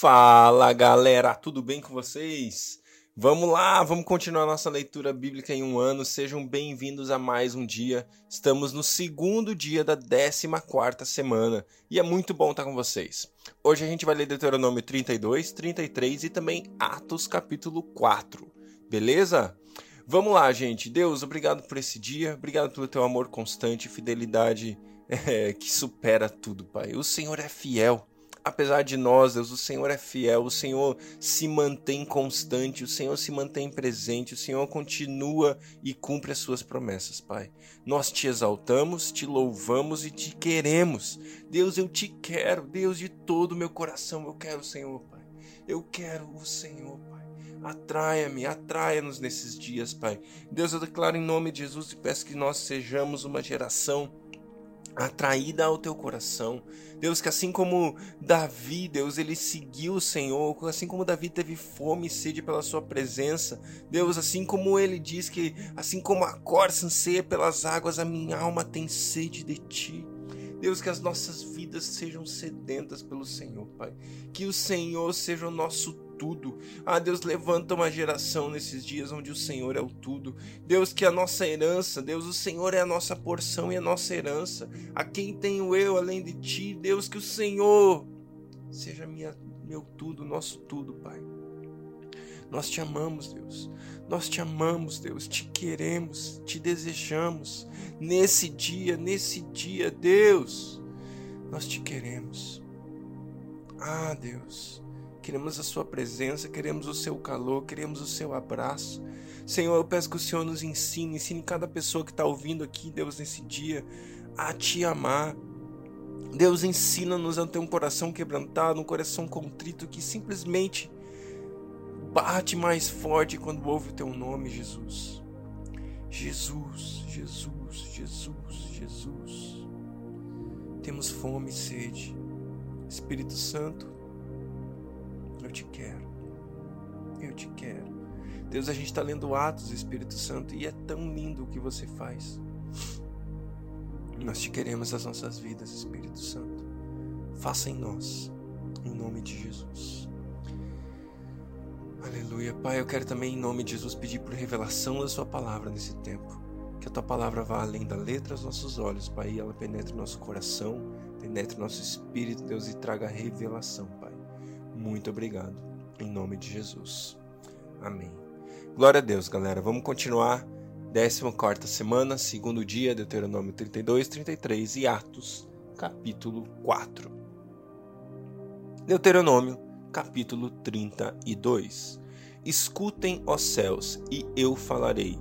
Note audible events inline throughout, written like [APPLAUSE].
Fala galera, tudo bem com vocês? Vamos lá, vamos continuar nossa leitura bíblica em um ano. Sejam bem-vindos a mais um dia. Estamos no segundo dia da 14 semana e é muito bom estar com vocês. Hoje a gente vai ler Deuteronômio 32, 33 e também Atos capítulo 4. Beleza? Vamos lá, gente. Deus, obrigado por esse dia. Obrigado pelo teu amor constante e fidelidade é, [LAUGHS] que supera tudo, Pai. O Senhor é fiel apesar de nós, Deus, o Senhor é fiel, o Senhor se mantém constante, o Senhor se mantém presente, o Senhor continua e cumpre as suas promessas, Pai. Nós te exaltamos, te louvamos e te queremos. Deus, eu te quero, Deus, de todo o meu coração, eu quero o Senhor, Pai. Eu quero o Senhor, Pai. Atraia-me, atraia-nos nesses dias, Pai. Deus, eu declaro em nome de Jesus e peço que nós sejamos uma geração atraída ao teu coração. Deus, que assim como Davi, Deus, ele seguiu o Senhor, assim como Davi teve fome e sede pela sua presença, Deus, assim como ele diz que, assim como a corça anseia pelas águas, a minha alma tem sede de ti. Deus, que as nossas vidas sejam sedentas pelo Senhor, Pai. Que o Senhor seja o nosso tudo. Ah, Deus, levanta uma geração nesses dias onde o Senhor é o tudo. Deus, que a nossa herança, Deus, o Senhor é a nossa porção e a nossa herança. A quem tenho eu além de ti, Deus, que o Senhor seja minha, meu tudo, nosso tudo, Pai. Nós te amamos, Deus. Nós te amamos, Deus. Te queremos, te desejamos. Nesse dia, nesse dia, Deus, nós te queremos. Ah, Deus. Queremos a Sua presença, queremos o Seu calor, queremos o Seu abraço. Senhor, eu peço que o Senhor nos ensine, ensine cada pessoa que está ouvindo aqui, Deus, nesse dia, a Te amar. Deus, ensina-nos a ter um coração quebrantado, um coração contrito que simplesmente bate mais forte quando ouve o Teu nome, Jesus. Jesus, Jesus, Jesus, Jesus. Temos fome e sede. Espírito Santo, eu te quero. Eu te quero. Deus, a gente está lendo Atos, Espírito Santo, e é tão lindo o que você faz. Nós te queremos as nossas vidas, Espírito Santo. Faça em nós, em nome de Jesus. Aleluia. Pai, eu quero também, em nome de Jesus, pedir por revelação da Sua palavra nesse tempo. Que a Tua palavra vá além da letra aos nossos olhos, Pai, e ela penetre nosso coração, penetre nosso espírito, Deus, e traga revelação, Pai. Muito obrigado. Em nome de Jesus. Amém. Glória a Deus, galera. Vamos continuar. 14 semana, segundo dia, Deuteronômio 32, 33 e Atos, capítulo 4. Deuteronômio, capítulo 32. Escutem, ó céus, e eu falarei.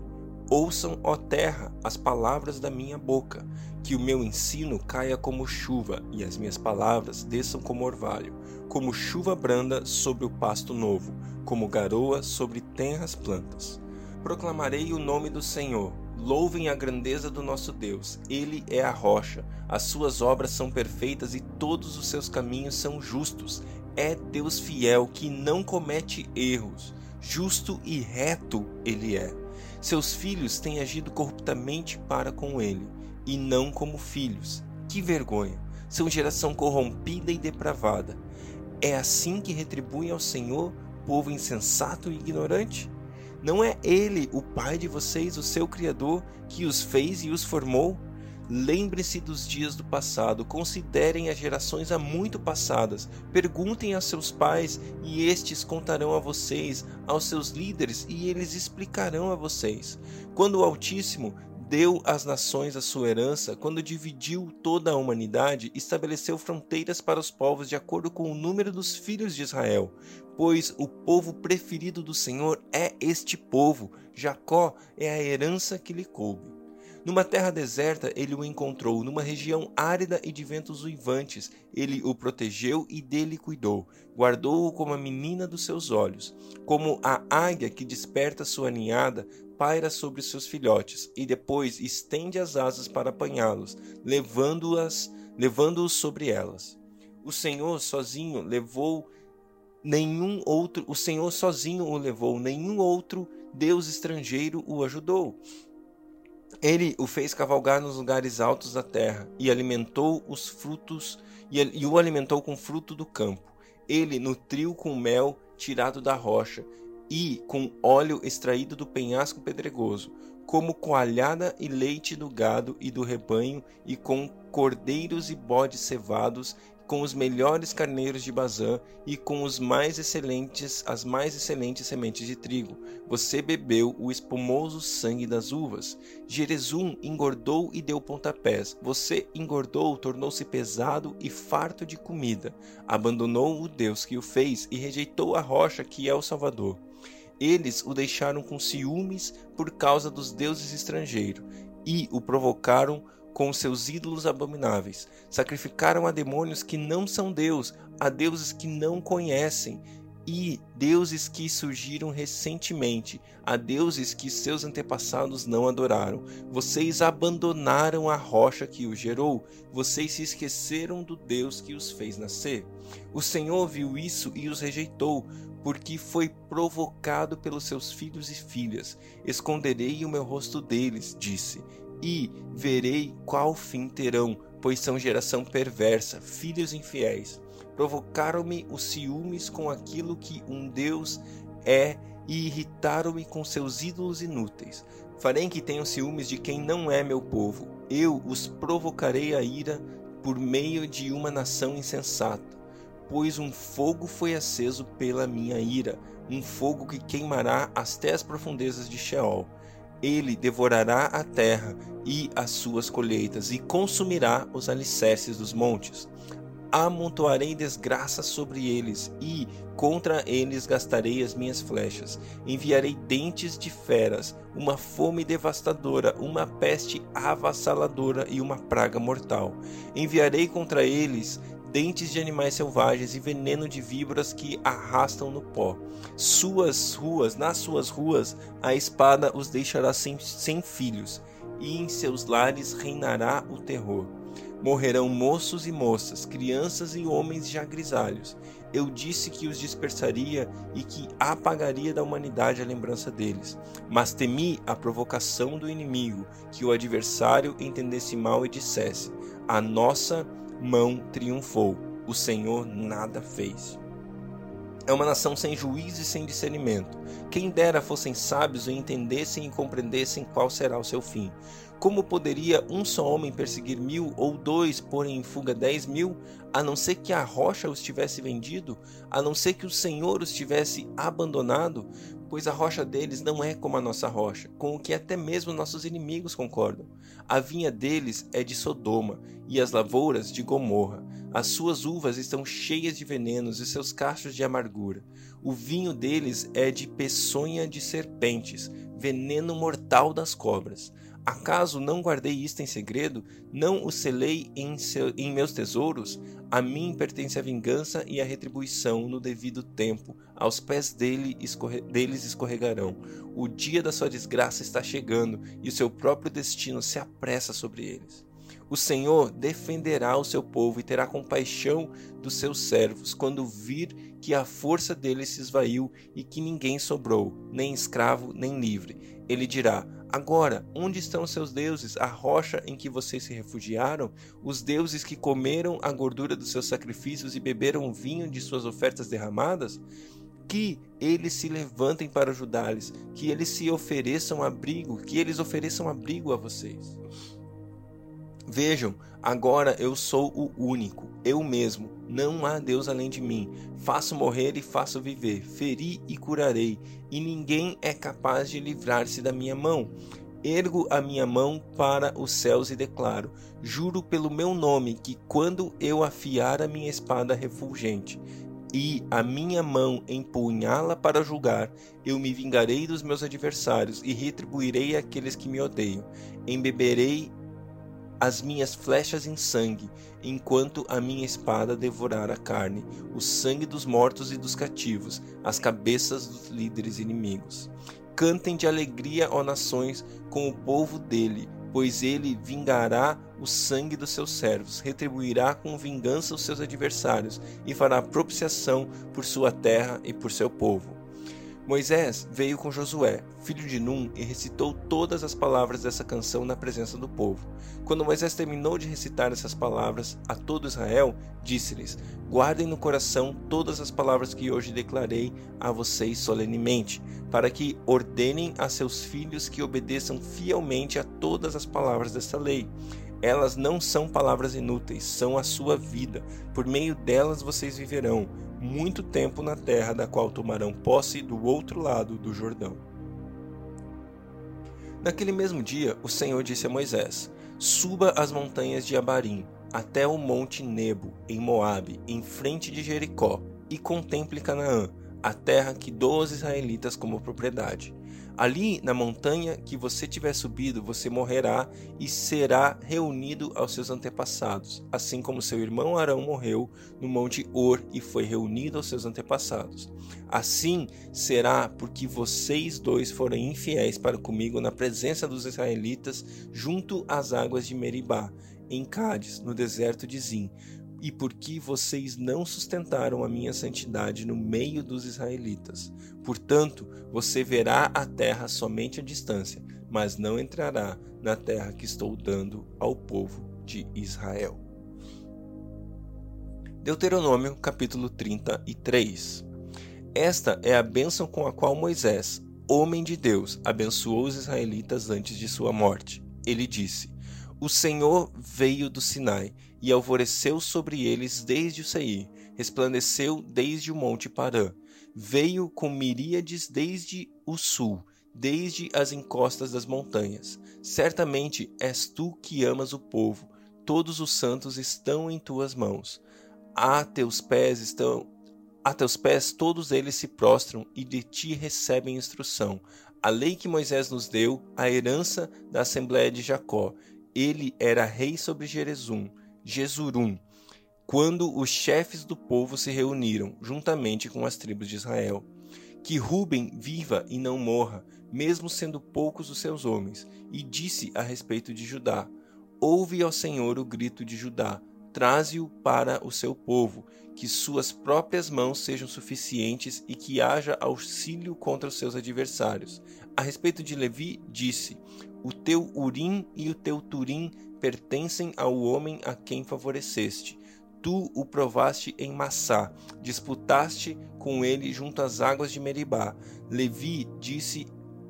Ouçam, ó terra, as palavras da minha boca, que o meu ensino caia como chuva e as minhas palavras desçam como orvalho como chuva branda sobre o pasto novo, como garoa sobre tenras plantas. Proclamarei o nome do Senhor. Louvem a grandeza do nosso Deus. Ele é a rocha. As suas obras são perfeitas e todos os seus caminhos são justos. É Deus fiel que não comete erros. Justo e reto ele é. Seus filhos têm agido corruptamente para com ele, e não como filhos. Que vergonha! São geração corrompida e depravada é assim que retribui ao Senhor, povo insensato e ignorante? Não é Ele, o Pai de vocês, o seu Criador, que os fez e os formou? Lembre-se dos dias do passado, considerem as gerações há muito passadas, perguntem a seus pais e estes contarão a vocês, aos seus líderes e eles explicarão a vocês. Quando o Altíssimo deu às nações a sua herança, quando dividiu toda a humanidade, estabeleceu fronteiras para os povos de acordo com o número dos filhos de Israel, pois o povo preferido do Senhor é este povo, Jacó é a herança que lhe coube. Numa terra deserta ele o encontrou, numa região árida e de ventos uivantes, ele o protegeu e dele cuidou, guardou-o como a menina dos seus olhos, como a águia que desperta sua ninhada, paira sobre seus filhotes e depois estende as asas para apanhá-los, levando-as, levando-os sobre elas. O Senhor sozinho levou nenhum outro, o Senhor sozinho o levou, nenhum outro deus estrangeiro o ajudou. Ele o fez cavalgar nos lugares altos da terra e alimentou os frutos e, e o alimentou com fruto do campo. Ele nutriu com mel tirado da rocha e com óleo extraído do penhasco pedregoso, como coalhada e leite do gado e do rebanho, e com cordeiros e bodes cevados, com os melhores carneiros de Bazã e com os mais excelentes, as mais excelentes sementes de trigo. Você bebeu o espumoso sangue das uvas. Jerezum engordou e deu pontapés. Você engordou, tornou-se pesado e farto de comida. Abandonou o Deus que o fez e rejeitou a rocha que é o Salvador. Eles o deixaram com ciúmes por causa dos deuses estrangeiros e o provocaram com seus ídolos abomináveis. Sacrificaram a demônios que não são Deus, a deuses que não conhecem e deuses que surgiram recentemente, a deuses que seus antepassados não adoraram. Vocês abandonaram a rocha que os gerou, vocês se esqueceram do Deus que os fez nascer. O Senhor viu isso e os rejeitou, porque foi provocado pelos seus filhos e filhas. Esconderei o meu rosto deles, disse, e verei qual fim terão, pois são geração perversa, filhos infiéis. Provocaram-me os ciúmes com aquilo que um Deus é e irritaram-me com seus ídolos inúteis. Farei que tenham ciúmes de quem não é meu povo. Eu os provocarei a ira por meio de uma nação insensata. Pois um fogo foi aceso pela minha ira, um fogo que queimará até as profundezas de Sheol ele devorará a terra e as suas colheitas, e consumirá os alicerces dos montes. Amontoarei desgraça sobre eles, e contra eles gastarei as minhas flechas. Enviarei dentes de feras, uma fome devastadora, uma peste avassaladora e uma praga mortal. Enviarei contra eles dentes de animais selvagens e veneno de víboras que arrastam no pó. Suas ruas, nas suas ruas, a espada os deixará sem, sem filhos, e em seus lares reinará o terror. Morrerão moços e moças, crianças e homens já grisalhos. Eu disse que os dispersaria e que apagaria da humanidade a lembrança deles. Mas temi a provocação do inimigo, que o adversário entendesse mal e dissesse: A nossa mão triunfou, o Senhor nada fez. É uma nação sem juízo e sem discernimento. Quem dera fossem sábios e entendessem e compreendessem qual será o seu fim. Como poderia um só homem perseguir mil ou dois porem em fuga dez mil, a não ser que a rocha os tivesse vendido, a não ser que o Senhor os tivesse abandonado? pois a rocha deles não é como a nossa rocha, com o que até mesmo nossos inimigos concordam. A vinha deles é de Sodoma e as lavouras de Gomorra. As suas uvas estão cheias de venenos e seus cachos de amargura. O vinho deles é de peçonha de serpentes, veneno mortal das cobras. Acaso não guardei isto em segredo? Não o selei em, seu, em meus tesouros? A mim pertence a vingança e a retribuição no devido tempo. Aos pés dele escorre, deles escorregarão. O dia da sua desgraça está chegando e o seu próprio destino se apressa sobre eles. O Senhor defenderá o seu povo e terá compaixão dos seus servos quando vir que a força deles se esvaiu e que ninguém sobrou, nem escravo nem livre. Ele dirá: Agora, onde estão seus deuses, a rocha em que vocês se refugiaram, os deuses que comeram a gordura dos seus sacrifícios e beberam o vinho de suas ofertas derramadas? Que eles se levantem para ajudá-los, que eles se ofereçam abrigo, que eles ofereçam abrigo a vocês. Vejam, agora eu sou o único, eu mesmo, não há Deus além de mim. Faço morrer e faço viver, feri e curarei, e ninguém é capaz de livrar-se da minha mão. Ergo a minha mão para os céus e declaro: Juro pelo meu nome que quando eu afiar a minha espada refulgente e a minha mão empunhá-la para julgar, eu me vingarei dos meus adversários e retribuirei aqueles que me odeiam. Embeberei as minhas flechas em sangue, enquanto a minha espada devorar a carne, o sangue dos mortos e dos cativos, as cabeças dos líderes inimigos. Cantem de alegria, ó nações, com o povo dele, pois ele vingará o sangue dos seus servos, retribuirá com vingança os seus adversários e fará propiciação por sua terra e por seu povo. Moisés veio com Josué, filho de Num, e recitou todas as palavras dessa canção na presença do povo. Quando Moisés terminou de recitar essas palavras a todo Israel, disse-lhes: Guardem no coração todas as palavras que hoje declarei a vocês solenemente, para que ordenem a seus filhos que obedeçam fielmente a todas as palavras desta lei. Elas não são palavras inúteis, são a sua vida. Por meio delas vocês viverão muito tempo na terra da qual tomarão posse do outro lado do Jordão. Naquele mesmo dia, o Senhor disse a Moisés: Suba as montanhas de Abarim, até o monte Nebo, em Moabe, em frente de Jericó, e contemple Canaã, a terra que dou aos israelitas como propriedade. Ali na montanha que você tiver subido, você morrerá e será reunido aos seus antepassados, assim como seu irmão Arão morreu no monte Or e foi reunido aos seus antepassados. Assim será porque vocês dois foram infiéis para comigo na presença dos israelitas junto às águas de Meribá, em Cádiz, no deserto de Zim e porque vocês não sustentaram a minha santidade no meio dos israelitas. Portanto, você verá a terra somente à distância, mas não entrará na terra que estou dando ao povo de Israel. Deuteronômio capítulo 33 Esta é a bênção com a qual Moisés, homem de Deus, abençoou os israelitas antes de sua morte. Ele disse: O Senhor veio do Sinai e alvoreceu sobre eles desde o Seir, resplandeceu desde o monte Parã, veio com miríades desde o sul, desde as encostas das montanhas. Certamente és tu que amas o povo, todos os santos estão em tuas mãos. A teus pés estão a teus pés todos eles se prostram e de ti recebem instrução. A lei que Moisés nos deu, a herança da Assembleia de Jacó. Ele era rei sobre Jerezum Jesurum, quando os chefes do povo se reuniram, juntamente com as tribos de Israel. Que Ruben viva e não morra, mesmo sendo poucos os seus homens, e disse a respeito de Judá: Ouve ao Senhor o grito de Judá, traze-o para o seu povo, que suas próprias mãos sejam suficientes e que haja auxílio contra os seus adversários. A respeito de Levi, disse: O teu Urim e o teu Turim pertencem ao homem a quem favoreceste. Tu o provaste em Massá, disputaste com ele junto às águas de Meribá. Levi disse,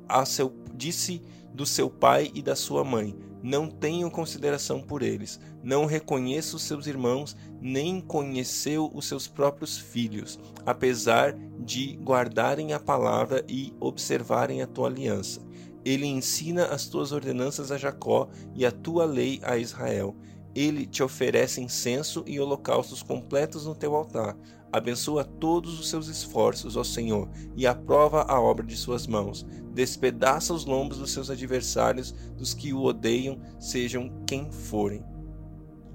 a seu, disse do seu pai e da sua mãe: Não tenho consideração por eles, não reconheço seus irmãos, nem conheceu os seus próprios filhos, apesar de guardarem a palavra e observarem a tua aliança. Ele ensina as tuas ordenanças a Jacó e a tua lei a Israel. Ele te oferece incenso e holocaustos completos no teu altar. Abençoa todos os seus esforços, ó Senhor, e aprova a obra de suas mãos. Despedaça os lombos dos seus adversários, dos que o odeiam, sejam quem forem.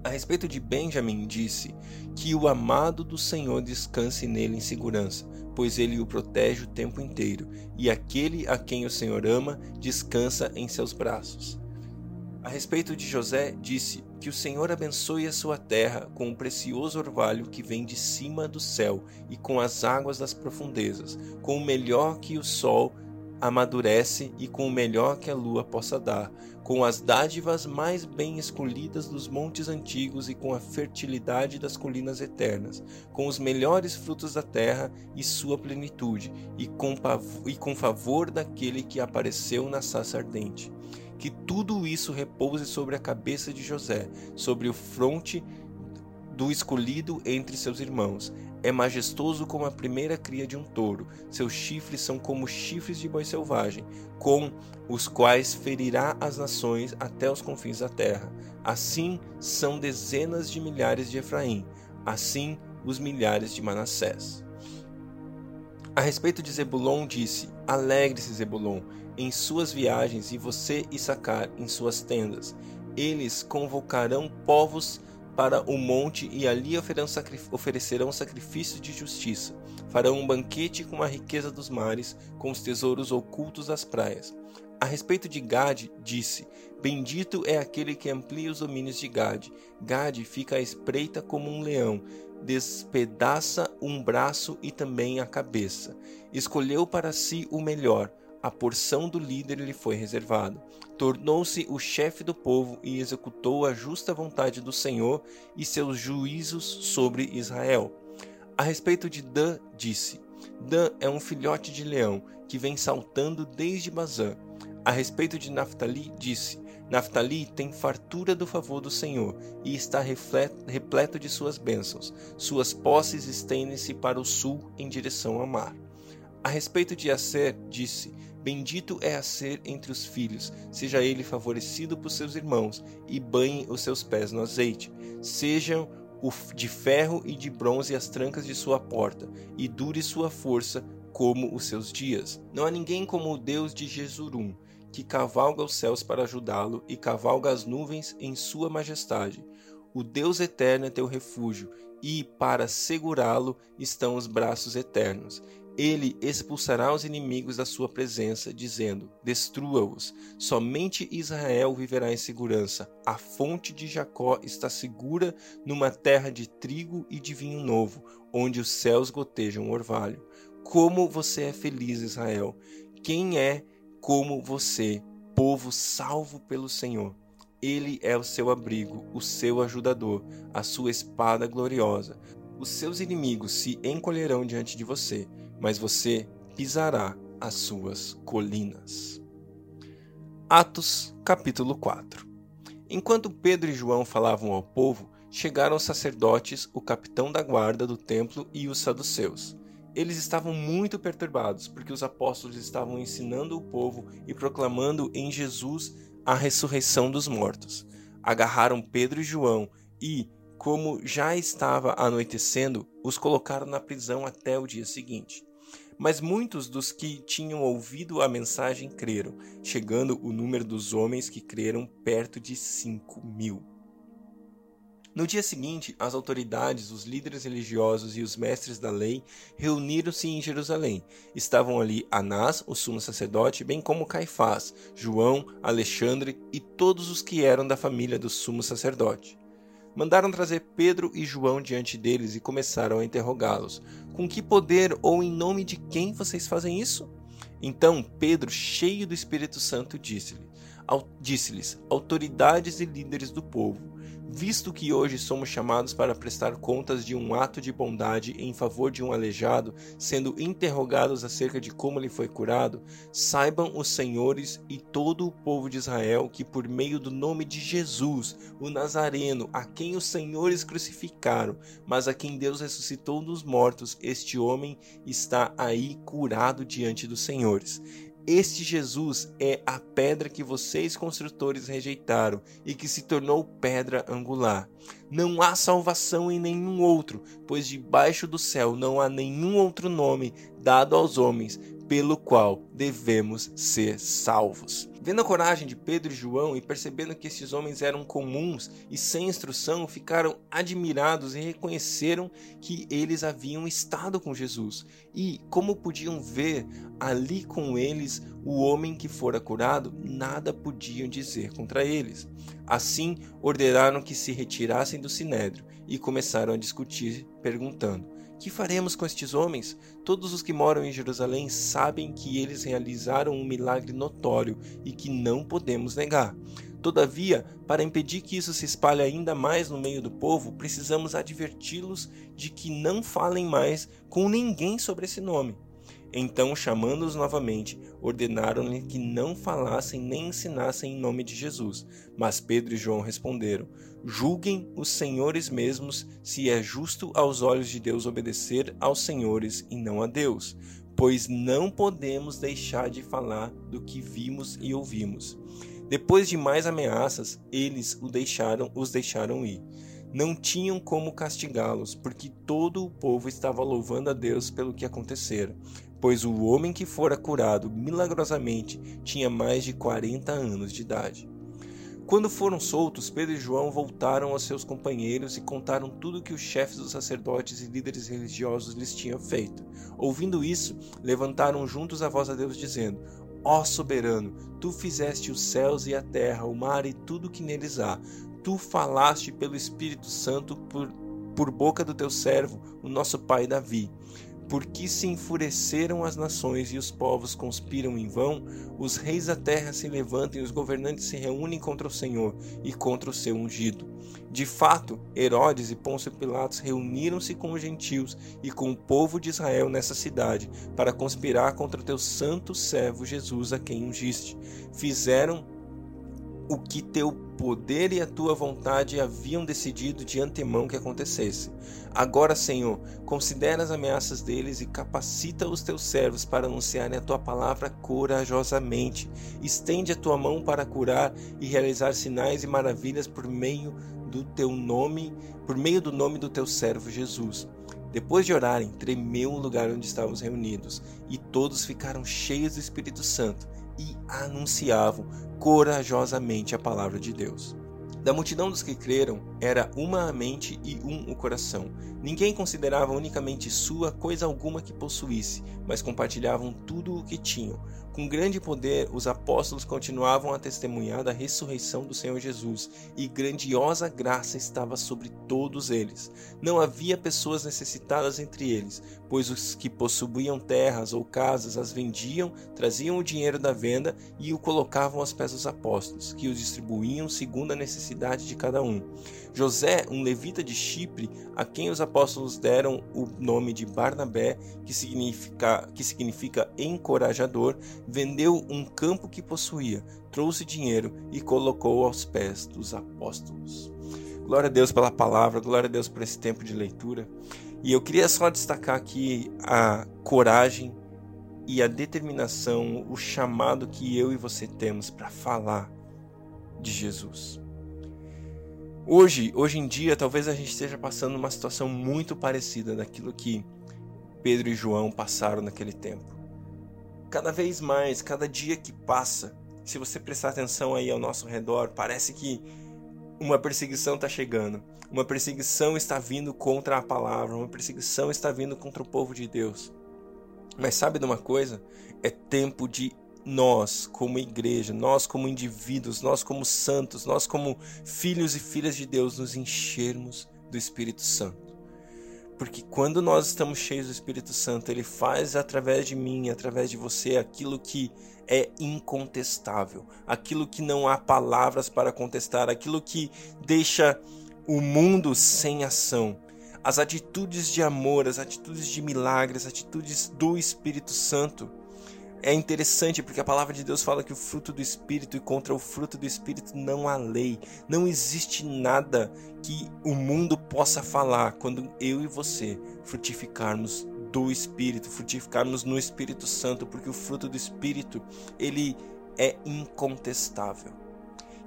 A respeito de Benjamim, disse: Que o amado do Senhor descanse nele em segurança pois ele o protege o tempo inteiro, e aquele a quem o Senhor ama descansa em seus braços. A respeito de José, disse: Que o Senhor abençoe a sua terra com o precioso orvalho que vem de cima do céu e com as águas das profundezas, com o melhor que o sol amadurece e com o melhor que a lua possa dar, com as dádivas mais bem escolhidas dos montes antigos e com a fertilidade das colinas eternas, com os melhores frutos da terra e sua plenitude, e com, e com favor daquele que apareceu na saça ardente. Que tudo isso repouse sobre a cabeça de José, sobre o fronte do escolhido entre seus irmãos. É majestoso como a primeira cria de um touro. Seus chifres são como chifres de boi selvagem, com os quais ferirá as nações até os confins da terra. Assim são dezenas de milhares de Efraim, assim os milhares de Manassés. A respeito de Zebulon disse: Alegre-se, Zebulon, em suas viagens, e você, Issacar, em suas tendas. Eles convocarão povos para o monte e ali oferecerão sacrifícios de justiça. Farão um banquete com a riqueza dos mares, com os tesouros ocultos das praias. A respeito de Gade, disse: Bendito é aquele que amplia os domínios de Gade. Gade fica à espreita como um leão. despedaça um braço e também a cabeça. Escolheu para si o melhor, a porção do líder lhe foi reservada. Tornou-se o chefe do povo e executou a justa vontade do Senhor e seus juízos sobre Israel. A respeito de Dan, disse: Dan é um filhote de leão que vem saltando desde Bazã. A respeito de Naphtali, disse: Naphtali tem fartura do favor do Senhor e está repleto de suas bênçãos. Suas posses estendem-se para o sul em direção ao mar. A respeito de Aser, disse: Bendito é Aser entre os filhos, seja ele favorecido por seus irmãos, e banhe os seus pés no azeite. Sejam de ferro e de bronze as trancas de sua porta, e dure sua força como os seus dias. Não há ninguém como o Deus de Jesurum, que cavalga os céus para ajudá-lo e cavalga as nuvens em sua majestade. O Deus eterno é teu refúgio, e para segurá-lo estão os braços eternos. Ele expulsará os inimigos da sua presença, dizendo: Destrua-os. Somente Israel viverá em segurança. A fonte de Jacó está segura numa terra de trigo e de vinho novo, onde os céus gotejam orvalho. Como você é feliz, Israel! Quem é como você, povo salvo pelo Senhor? Ele é o seu abrigo, o seu ajudador, a sua espada gloriosa. Os seus inimigos se encolherão diante de você mas você pisará as suas colinas. Atos, capítulo 4 Enquanto Pedro e João falavam ao povo, chegaram os sacerdotes, o capitão da guarda do templo e os saduceus. Eles estavam muito perturbados, porque os apóstolos estavam ensinando o povo e proclamando em Jesus a ressurreição dos mortos. Agarraram Pedro e João e, como já estava anoitecendo, os colocaram na prisão até o dia seguinte. Mas muitos dos que tinham ouvido a mensagem creram, chegando o número dos homens que creram perto de cinco mil. No dia seguinte, as autoridades, os líderes religiosos e os mestres da lei reuniram-se em Jerusalém. Estavam ali Anás, o sumo sacerdote, bem como Caifás, João, Alexandre e todos os que eram da família do sumo sacerdote. Mandaram trazer Pedro e João diante deles e começaram a interrogá-los: Com que poder ou em nome de quem vocês fazem isso? Então Pedro, cheio do Espírito Santo, disse-lhes: disse Autoridades e líderes do povo, Visto que hoje somos chamados para prestar contas de um ato de bondade em favor de um aleijado, sendo interrogados acerca de como ele foi curado, saibam os senhores e todo o povo de Israel que, por meio do nome de Jesus, o Nazareno, a quem os senhores crucificaram, mas a quem Deus ressuscitou dos mortos, este homem está aí curado diante dos senhores. Este Jesus é a pedra que vocês construtores rejeitaram e que se tornou pedra angular. Não há salvação em nenhum outro, pois debaixo do céu não há nenhum outro nome dado aos homens pelo qual devemos ser salvos. Vendo a coragem de Pedro e João e percebendo que esses homens eram comuns e sem instrução, ficaram admirados e reconheceram que eles haviam estado com Jesus. E, como podiam ver ali com eles o homem que fora curado, nada podiam dizer contra eles. Assim, ordenaram que se retirassem do sinédrio e começaram a discutir, perguntando: que faremos com estes homens? Todos os que moram em Jerusalém sabem que eles realizaram um milagre notório e que não podemos negar. Todavia, para impedir que isso se espalhe ainda mais no meio do povo, precisamos adverti-los de que não falem mais com ninguém sobre esse nome. Então, chamando-os novamente, ordenaram-lhe que não falassem nem ensinassem em nome de Jesus. Mas Pedro e João responderam: Julguem os senhores mesmos se é justo aos olhos de Deus obedecer aos senhores e não a Deus, pois não podemos deixar de falar do que vimos e ouvimos. Depois de mais ameaças, eles o deixaram, os deixaram ir. Não tinham como castigá-los, porque todo o povo estava louvando a Deus pelo que acontecera pois o homem que fora curado milagrosamente tinha mais de 40 anos de idade. Quando foram soltos, Pedro e João voltaram aos seus companheiros e contaram tudo que os chefes dos sacerdotes e líderes religiosos lhes tinham feito. Ouvindo isso, levantaram juntos a voz a Deus, dizendo: Ó soberano, tu fizeste os céus e a terra, o mar e tudo que neles há. Tu falaste pelo Espírito Santo por por boca do teu servo, o nosso pai Davi. Porque se enfureceram as nações e os povos conspiram em vão, os reis da terra se levantam e os governantes se reúnem contra o Senhor e contra o seu ungido. De fato, Herodes e Pôncio Pilatos reuniram-se com os gentios e com o povo de Israel nessa cidade para conspirar contra o teu santo servo Jesus, a quem ungiste. Fizeram o que teu poder e a tua vontade haviam decidido de antemão que acontecesse. Agora, Senhor, considera as ameaças deles e capacita os teus servos para anunciarem a tua palavra corajosamente. Estende a tua mão para curar e realizar sinais e maravilhas por meio do teu nome, por meio do nome do teu servo Jesus. Depois de orarem, tremeu o lugar onde estávamos reunidos, e todos ficaram cheios do Espírito Santo e anunciavam corajosamente a palavra de Deus. Da multidão dos que creram, era uma a mente e um o coração. Ninguém considerava unicamente sua coisa alguma que possuísse, mas compartilhavam tudo o que tinham. Com grande poder, os apóstolos continuavam a testemunhar da ressurreição do Senhor Jesus, e grandiosa graça estava sobre todos eles. Não havia pessoas necessitadas entre eles, pois os que possuíam terras ou casas as vendiam, traziam o dinheiro da venda e o colocavam aos pés dos apóstolos, que os distribuíam segundo a necessidade de cada um. José, um levita de Chipre, a quem os apóstolos deram o nome de Barnabé, que significa, que significa encorajador, vendeu um campo que possuía, trouxe dinheiro e colocou aos pés dos apóstolos. Glória a Deus pela palavra, glória a Deus por esse tempo de leitura. E eu queria só destacar aqui a coragem e a determinação, o chamado que eu e você temos para falar de Jesus. Hoje, hoje em dia, talvez a gente esteja passando uma situação muito parecida daquilo que Pedro e João passaram naquele tempo. Cada vez mais, cada dia que passa, se você prestar atenção aí ao nosso redor, parece que uma perseguição está chegando. Uma perseguição está vindo contra a palavra, uma perseguição está vindo contra o povo de Deus. Mas sabe de uma coisa? É tempo de nós, como igreja, nós, como indivíduos, nós, como santos, nós, como filhos e filhas de Deus, nos enchermos do Espírito Santo. Porque quando nós estamos cheios do Espírito Santo, ele faz através de mim, através de você, aquilo que é incontestável, aquilo que não há palavras para contestar, aquilo que deixa o mundo sem ação. As atitudes de amor, as atitudes de milagres, as atitudes do Espírito Santo é interessante porque a palavra de Deus fala que o fruto do Espírito e contra o fruto do Espírito não há lei. Não existe nada que o mundo possa falar quando eu e você frutificarmos do Espírito, frutificarmos no Espírito Santo, porque o fruto do Espírito ele é incontestável.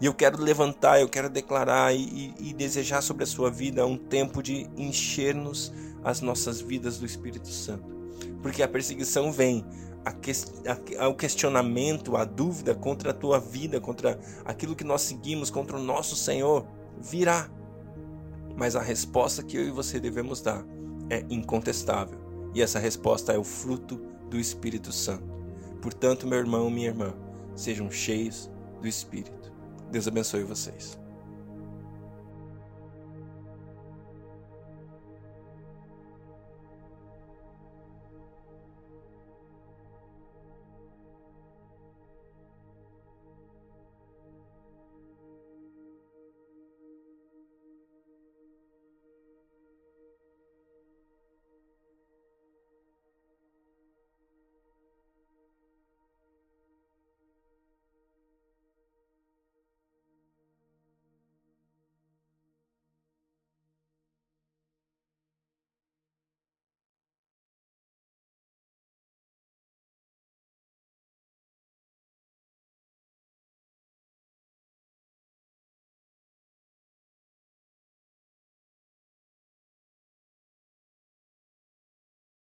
E eu quero levantar, eu quero declarar e, e, e desejar sobre a sua vida um tempo de encher-nos as nossas vidas do Espírito Santo. Porque a perseguição vem, a, o questionamento, a dúvida contra a tua vida, contra aquilo que nós seguimos, contra o nosso Senhor, virá. Mas a resposta que eu e você devemos dar é incontestável. E essa resposta é o fruto do Espírito Santo. Portanto, meu irmão, minha irmã, sejam cheios do Espírito. Deus abençoe vocês.